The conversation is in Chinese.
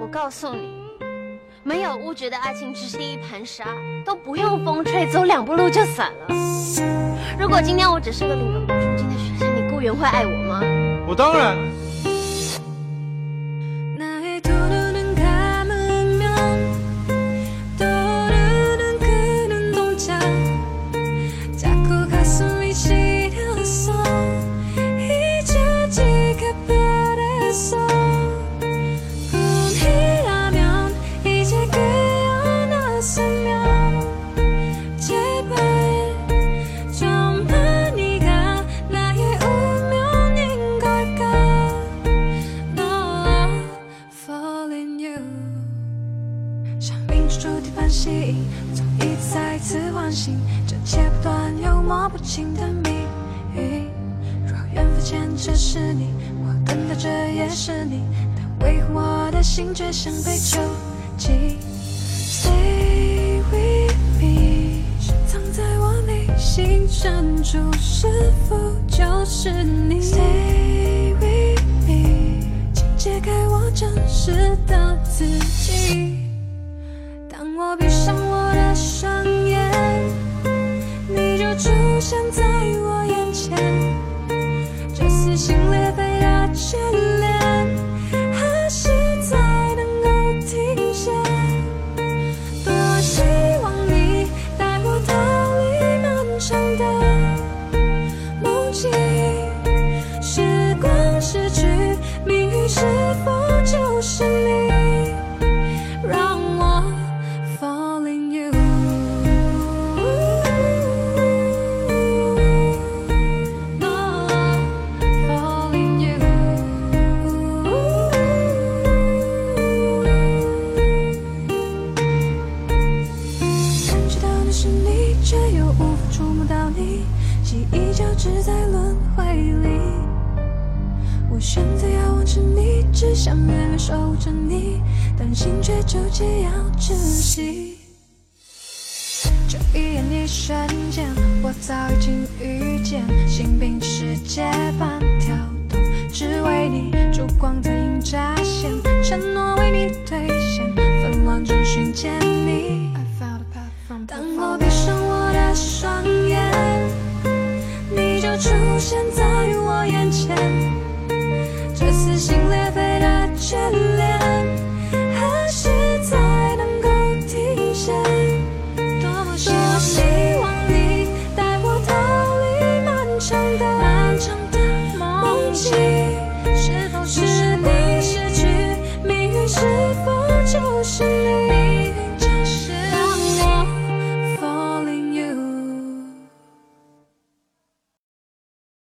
我告诉你，没有物质的爱情只是一盘沙，都不用风吹，走两步路就散了。如果今天我只是个领个补助金的学生，你顾源会爱我吗？我当然。是主题般吸引，从一再次唤醒，这切不断又摸不清的谜语。若缘分牵扯是你，我等待着也是你，但为何我的心却像被囚禁？Stay with me，深藏在我内心深处，是否就是你？Stay with me，请解开我真实的自己。在我你，记忆交织在轮回里。我选择遥望着你，只想远远守着你，但心却纠结要窒息。这一眼一瞬间，我早已经遇见，心病世界半条